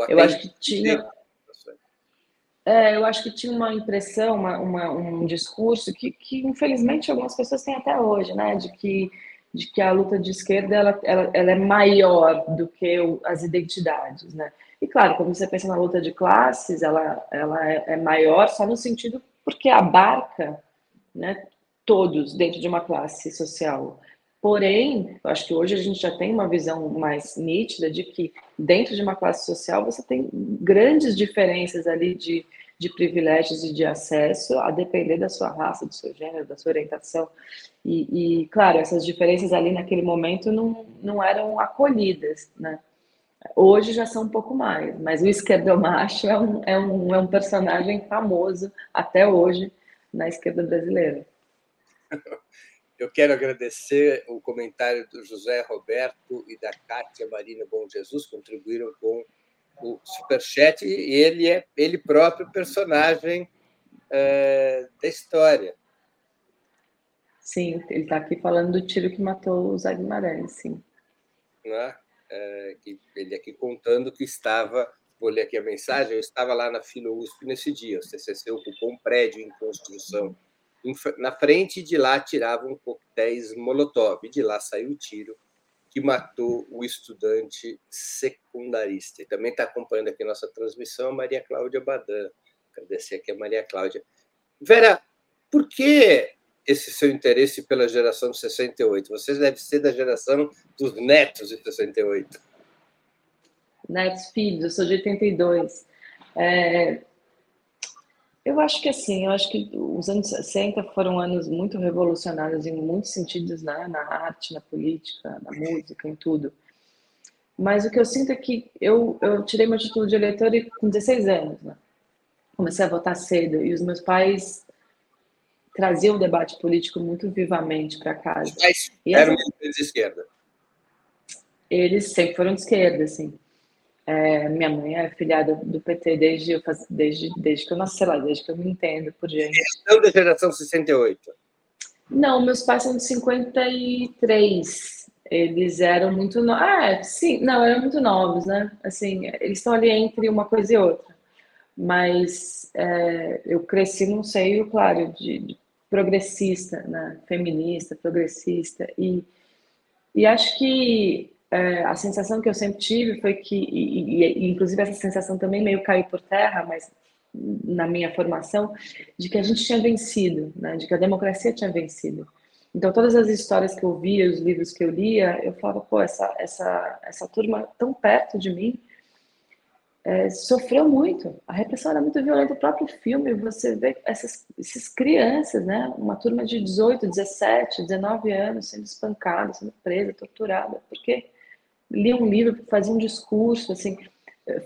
Eu acho que tinha, é, eu acho que tinha uma impressão, uma, uma, um discurso que, que, infelizmente, algumas pessoas têm até hoje, né? De que, de que a luta de esquerda ela, ela, ela é maior do que o, as identidades, né? E, claro, quando você pensa na luta de classes, ela, ela é, é maior só no sentido porque abarca né, todos dentro de uma classe social. Porém, eu acho que hoje a gente já tem uma visão mais nítida de que dentro de uma classe social você tem grandes diferenças ali de, de privilégios e de acesso, a depender da sua raça, do seu gênero, da sua orientação. E, e claro, essas diferenças ali naquele momento não, não eram acolhidas, né? Hoje já são um pouco mais, mas o esquerdomacho é um, é um, é um personagem famoso até hoje na esquerda brasileira. (laughs) Eu quero agradecer o comentário do José Roberto e da Kátia Marina Bom Jesus, contribuíram com o Superchat, e ele é ele próprio personagem é, da história. Sim, ele está aqui falando do tiro que matou o Zé Guimarães, sim. Né? É, ele aqui contando que estava, vou ler aqui a mensagem, eu estava lá na Filo USP nesse dia, o CCC ocupou um prédio em construção na frente de lá tiravam coquetéis Molotov. De lá saiu o tiro que matou o estudante secundarista. E também está acompanhando aqui nossa transmissão a Maria Cláudia Badan. Agradecer aqui a Maria Cláudia. Vera, por que esse seu interesse pela geração de 68? Você deve ser da geração dos netos de 68. Netos, filhos, eu sou de 82. É, eu acho que assim, eu acho que os anos 60 foram anos muito revolucionários em muitos sentidos, né? na arte, na política, na música, em tudo. Mas o que eu sinto é que eu, eu tirei meu título de eleitor com 16 anos, né? Comecei a votar cedo e os meus pais traziam o debate político muito vivamente para casa. Mas eram de esquerda? Eles sempre foram de esquerda, assim. É, minha mãe é filiada do PT desde, eu faz, desde, desde que eu nasci, lá, desde que eu me entendo por gente. São da geração 68? Não, meus pais são de 53. Eles eram muito novos. Ah, sim, não, eram muito novos, né? Assim, eles estão ali entre uma coisa e outra. Mas é, eu cresci num seio, claro, de, de progressista, né? feminista, progressista. E, e acho que é, a sensação que eu sempre tive foi que, e, e, inclusive essa sensação também meio caiu por terra, mas na minha formação, de que a gente tinha vencido, né, de que a democracia tinha vencido. Então, todas as histórias que eu via, os livros que eu lia, eu falava, pô, essa, essa, essa turma tão perto de mim é, sofreu muito. A repressão era muito violenta. O próprio filme, você vê essas, essas crianças, né? Uma turma de 18, 17, 19 anos sendo espancada, sendo presa, torturada. Porque lia um livro, fazia um discurso, assim,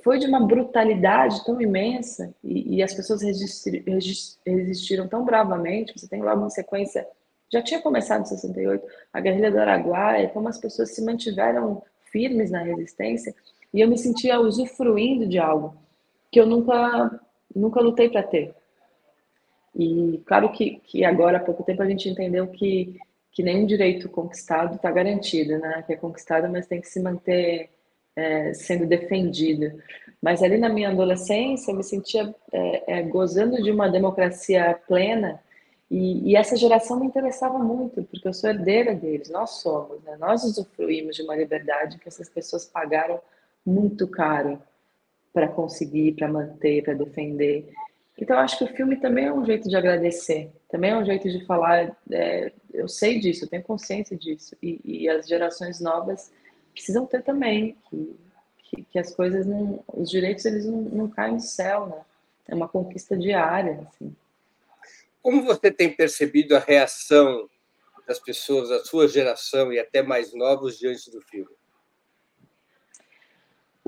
foi de uma brutalidade tão imensa e, e as pessoas resistir, resistiram tão bravamente. Você tem logo uma sequência, já tinha começado em 68, a guerrilha do Araguaia, como as pessoas se mantiveram firmes na resistência e eu me sentia usufruindo de algo que eu nunca nunca lutei para ter. E claro que, que agora há pouco tempo a gente entendeu que que nenhum direito conquistado está garantido, né? Que é conquistado, mas tem que se manter é, sendo defendido. Mas ali na minha adolescência, eu me sentia é, é, gozando de uma democracia plena E, e, essa geração me interessava muito, porque eu sou herdeira deles, nós somos, né? nós usufruímos de uma liberdade que essas pessoas pagaram muito caro para conseguir, para manter, para defender. Então, acho que o filme também é um jeito de agradecer, também é um jeito de falar. É, eu sei disso, eu tenho consciência disso, e, e as gerações novas precisam ter também, que, que, que, as coisas não. Os direitos eles não, não caem do céu, né? É uma conquista diária, assim. Como você tem percebido a reação das pessoas da sua geração e até mais novos diante do filme?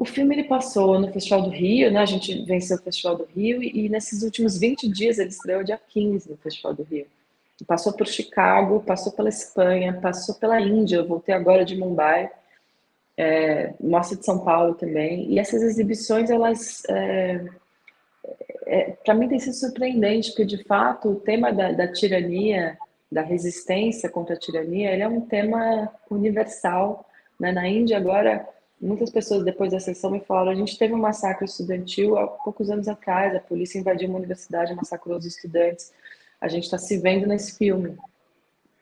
O filme ele passou no Festival do Rio, né? A gente venceu o Festival do Rio e, e nesses últimos 20 dias ele estreou dia 15 no Festival do Rio. Passou por Chicago, passou pela Espanha, passou pela Índia. Eu voltei agora de Mumbai, é, mostra de São Paulo também. E essas exibições, elas é, é, para mim tem sido surpreendente, porque de fato o tema da, da, tirania, da resistência contra a tirania, ele é um tema universal. Né? Na Índia, agora, muitas pessoas depois da sessão me falaram: a gente teve um massacre estudantil há poucos anos atrás, a polícia invadiu uma universidade, massacrou os estudantes. A gente está se vendo nesse filme.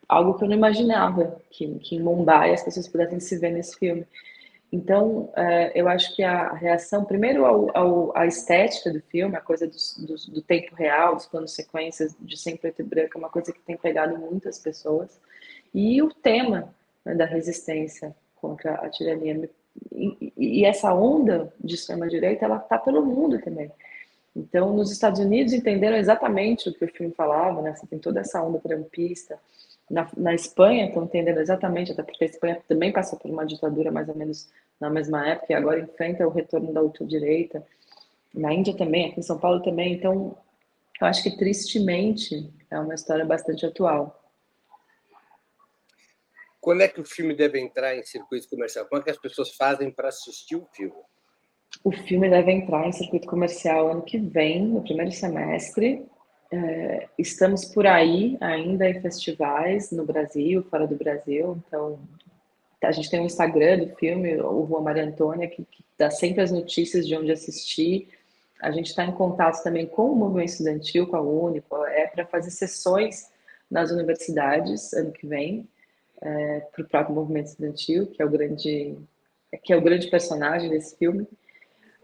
Algo que eu não imaginava, que, que em Mumbai as pessoas pudessem se ver nesse filme. Então, é, eu acho que a reação, primeiro, ao, ao, a estética do filme, a coisa do, do, do, tempo real, dos planos sequências de sempre preto e branco, é uma coisa que tem pegado muitas pessoas. E o tema né, da resistência contra a tirania. E, essa onda de extrema-direita, ela está pelo mundo também. Então, nos Estados Unidos entenderam exatamente o que o filme falava, né? Você tem toda essa onda trampista, na, na Espanha estão entendendo exatamente, até porque a Espanha também passou por uma ditadura mais ou menos na mesma época e agora enfrenta o retorno da ultradireita. Na Índia também, aqui em São Paulo também. Então, eu acho que tristemente é uma história bastante atual. Quando é que o filme deve entrar em circuito comercial? Como é que as pessoas fazem para assistir o filme? O filme deve entrar em circuito comercial ano que vem, no primeiro semestre. É, estamos por aí ainda em festivais no Brasil, fora do Brasil, então a gente tem um Instagram do filme, o Rua Maria Antônia, que, que dá sempre as notícias de onde assistir. A gente está em contato também com o movimento estudantil, com a Único, é para fazer sessões nas universidades ano que vem, é, para o próprio movimento estudantil, que é o grande que é o grande personagem desse filme.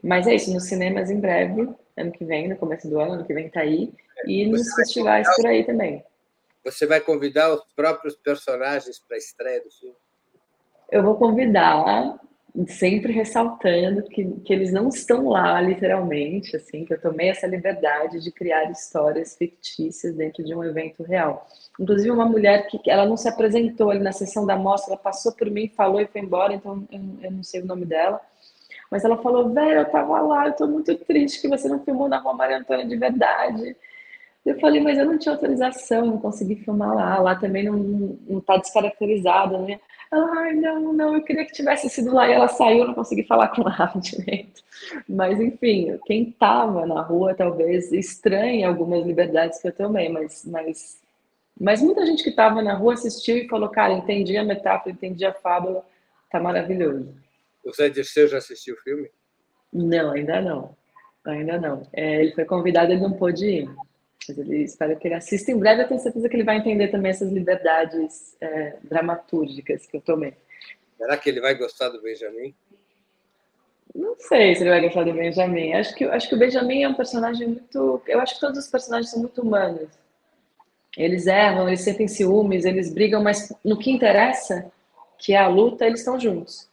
Mas é isso, nos cinemas em breve, ano que vem, no começo do ano, ano que vem tá aí, e nos festivais por aí também. Você vai convidar os próprios personagens para a estreia do filme? Eu vou convidar, sempre ressaltando que, que eles não estão lá, literalmente, assim, que eu tomei essa liberdade de criar histórias fictícias dentro de um evento real. Inclusive, uma mulher que ela não se apresentou ali na sessão da mostra, ela passou por mim, falou e foi embora, então eu, eu não sei o nome dela mas ela falou, velho, eu tava lá, eu tô muito triste que você não filmou na Rua Maria Antônia de verdade. Eu falei, mas eu não tinha autorização, não consegui filmar lá. Lá também não, não tá descaracterizado, né? Ela, ai, não, não, eu queria que tivesse sido lá. E ela saiu, não consegui falar com ela (laughs) direito. Mas, enfim, quem tava na rua talvez estranhe algumas liberdades que eu tomei, mas, mas, mas muita gente que tava na rua assistiu e falou, cara, entendi a metáfora, entendi a fábula, tá maravilhoso. O Zé Dirceu já assistiu o filme? Não, ainda não. Ainda não. É, ele foi convidado, ele não pôde ir. Mas ele espero que ele assista em breve. Eu tenho certeza que ele vai entender também essas liberdades é, dramatúrgicas que eu tomei. Será que ele vai gostar do Benjamin? Não sei se ele vai gostar do Benjamin. Acho que, acho que o Benjamin é um personagem muito. Eu acho que todos os personagens são muito humanos. Eles erram, eles sentem ciúmes, eles brigam, mas no que interessa, que é a luta, eles estão juntos.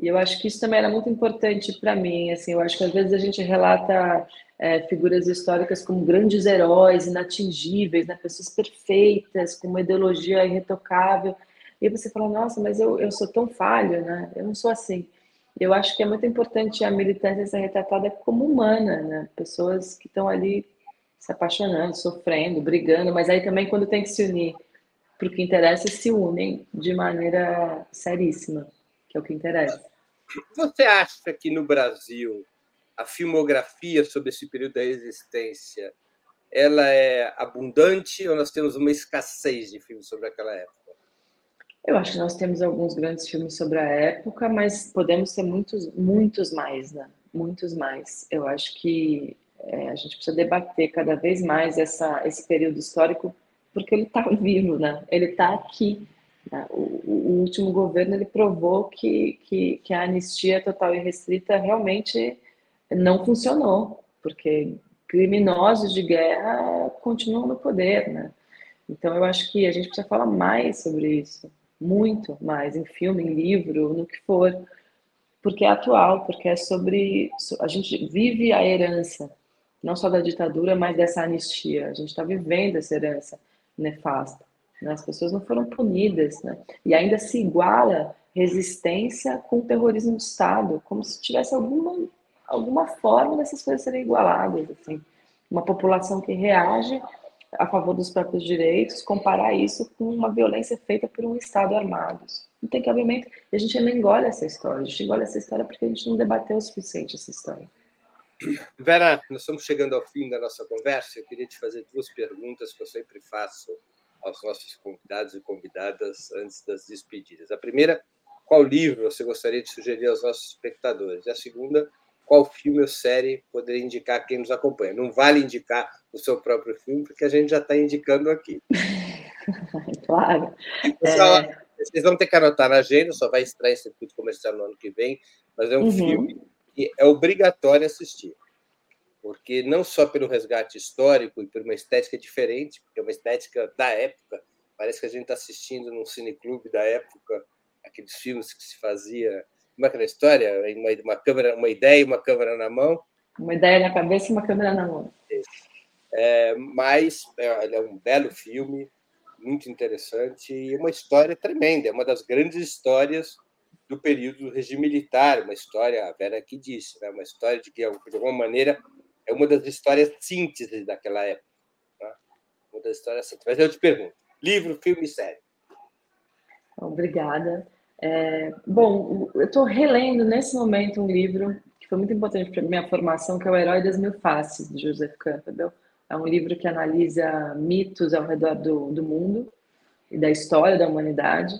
E eu acho que isso também era muito importante para mim. Assim, eu acho que às vezes a gente relata é, figuras históricas como grandes heróis, inatingíveis, né? pessoas perfeitas, com uma ideologia irretocável. E você fala, nossa, mas eu, eu sou tão falho, né? Eu não sou assim. Eu acho que é muito importante a militância ser retratada como humana, né? Pessoas que estão ali se apaixonando, sofrendo, brigando, mas aí também quando tem que se unir para o que interessa, se unem de maneira seríssima que é o que interessa. Você acha que no Brasil a filmografia sobre esse período da resistência ela é abundante ou nós temos uma escassez de filmes sobre aquela época? Eu acho que nós temos alguns grandes filmes sobre a época, mas podemos ter muitos, muitos mais, né? Muitos mais. Eu acho que é, a gente precisa debater cada vez mais essa, esse período histórico porque ele está (laughs) vivo, né? Ele está aqui. Né? O, o, último governo ele provou que, que, que a anistia total e restrita realmente não funcionou, porque criminosos de guerra continuam no poder, né? Então eu acho que a gente precisa falar mais sobre isso, muito mais, em filme, em livro, no que for, porque é atual, porque é sobre a gente vive a herança, não só da ditadura, mas dessa anistia. A gente está vivendo essa herança nefasta. Né? As pessoas não foram punidas, né? E ainda se iguala resistência com terrorismo do Estado, como se tivesse alguma alguma forma dessas coisas serem igualadas, assim. Uma população que reage a favor dos próprios direitos, comparar isso com uma violência feita por um Estado armado. Não tem cabimento. E a gente ainda engole essa história. A gente engole essa história porque a gente não debateu o suficiente essa história. Vera, nós estamos chegando ao fim da nossa conversa. Eu queria te fazer duas perguntas que eu sempre faço aos nossos convidados e convidadas antes das despedidas. A primeira, qual livro você gostaria de sugerir aos nossos espectadores? E a segunda, qual filme ou série poderia indicar quem nos acompanha. Não vale indicar o seu próprio filme, porque a gente já está indicando aqui. (laughs) claro. Pessoal, é... Vocês vão ter que anotar na agenda, só vai estrear em circuito comercial no ano que vem, mas é um uhum. filme que é obrigatório assistir. Porque não só pelo resgate histórico e por uma estética diferente, porque é uma estética da época, parece que a gente está assistindo num cineclube da época, aqueles filmes que se fazia como é que é a história? Uma, uma, câmera, uma ideia e uma câmera na mão. Uma ideia na cabeça e uma câmera na mão. É, mas é, é um belo filme, muito interessante e uma história tremenda. É uma das grandes histórias do período do regime militar, uma história, a Vera aqui disse, né? uma história de que, de alguma maneira, é uma das histórias síntese daquela época. Tá? Uma das histórias síntese. Mas eu te pergunto: livro, filme e série. Obrigada. É, bom, eu estou relendo nesse momento um livro que foi muito importante para minha formação, que é O Herói das Mil Faces, de Joseph Campbell. É um livro que analisa mitos ao redor do, do mundo e da história da humanidade,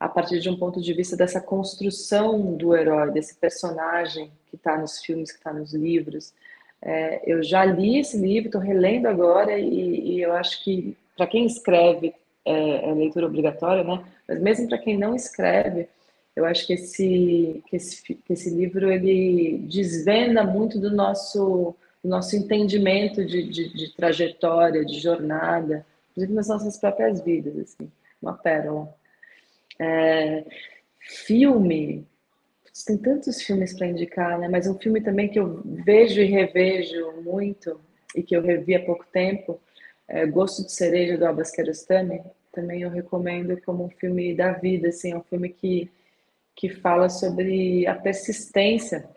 a partir de um ponto de vista dessa construção do herói, desse personagem que está nos filmes, que está nos livros. É, eu já li esse livro, estou relendo agora, e, e eu acho que, para quem escreve, é, é leitura obrigatória, né? Mas mesmo para quem não escreve, eu acho que esse, que esse, que esse livro ele desvenda muito do nosso, do nosso entendimento de, de, de, trajetória, de jornada, inclusive nas nossas próprias vidas, assim, uma pérola. É, filme, tem tantos filmes para indicar, né? Mas um filme também que eu vejo e revejo muito e que eu revi há pouco tempo é, Gosto de Cereja, do Abbas Kiarostami, também eu recomendo como um filme da vida, assim, é um filme que, que fala sobre a persistência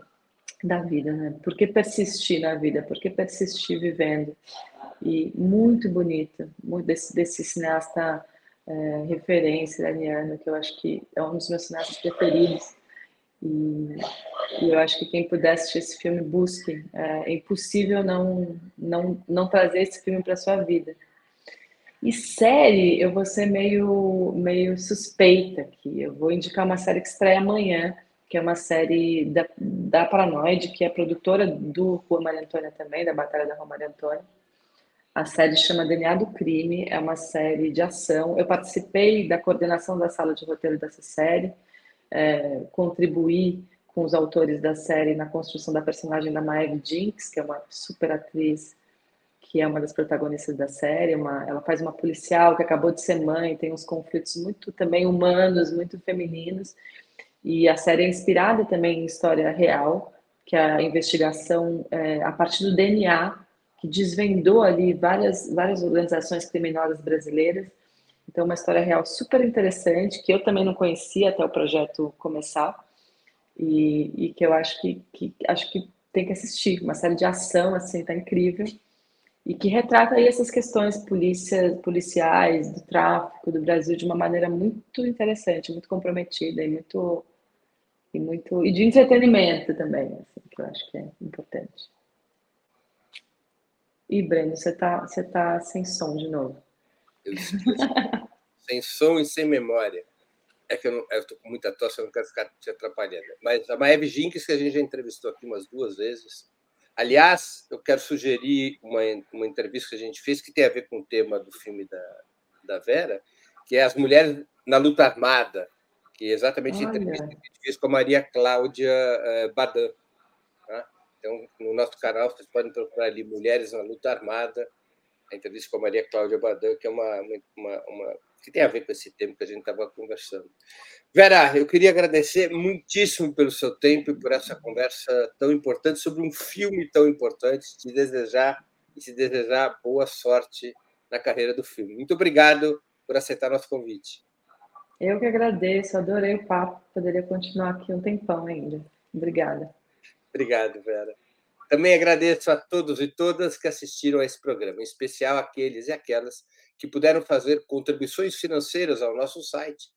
da vida, né? Por que persistir na vida? Por que persistir vivendo? E muito bonito, muito desse, desse cineasta é, referência iraniano, que eu acho que é um dos meus cineastas preferidos. E, e, eu acho que quem puder assistir esse filme, busque. É, é impossível não, não, não trazer esse filme para sua vida. E série, eu vou ser meio, meio suspeita aqui. Eu vou indicar uma série que estreia amanhã, que é uma série da, da Paranoide, que é produtora do Rua Maria Antônia também, da Batalha da Rua Maria Antônia. A série chama DNA do Crime, é uma série de ação. Eu participei da coordenação da sala de roteiro dessa série é, contribuir com os autores da série na construção da personagem da Maeve Jinx, que é uma super atriz, que é uma das protagonistas da série. Uma, ela faz uma policial que acabou de ser mãe, tem uns conflitos muito também humanos, muito femininos. E a série é inspirada também em história real, que é a investigação é, a partir do DNA, que desvendou ali várias, várias organizações criminosas brasileiras então, uma história real super interessante, que eu também não conhecia até o projeto começar, e, e que eu acho que, que, acho que tem que assistir. Uma série de ação, assim, tá incrível, e que retrata aí essas questões polícia, policiais, do tráfico do Brasil de uma maneira muito interessante, muito comprometida e muito e muito e de entretenimento também, assim, que eu acho que é importante. E Breno, você tá, você tá sem som de novo. Eu sem som e sem memória. É que eu estou com muita tosse, eu não quero ficar te atrapalhando. Mas a Maeve Jinks, que a gente já entrevistou aqui umas duas vezes. Aliás, eu quero sugerir uma, uma entrevista que a gente fez que tem a ver com o tema do filme da, da Vera, que é As Mulheres na Luta Armada, que é exatamente a entrevista que a gente fez com a Maria Cláudia uh, Badan. Tá? Então, no nosso canal, vocês podem procurar ali Mulheres na Luta Armada, a entrevista com a Maria Cláudia Badan, que é uma, uma, uma que tem a ver com esse tema que a gente estava conversando. Vera, eu queria agradecer muitíssimo pelo seu tempo e por essa conversa tão importante sobre um filme tão importante, te desejar e te desejar boa sorte na carreira do filme. Muito obrigado por aceitar nosso convite. Eu que agradeço, adorei o papo, poderia continuar aqui um tempão ainda. Obrigada. Obrigado, Vera. Também agradeço a todos e todas que assistiram a esse programa, em especial aqueles e aquelas que puderam fazer contribuições financeiras ao nosso site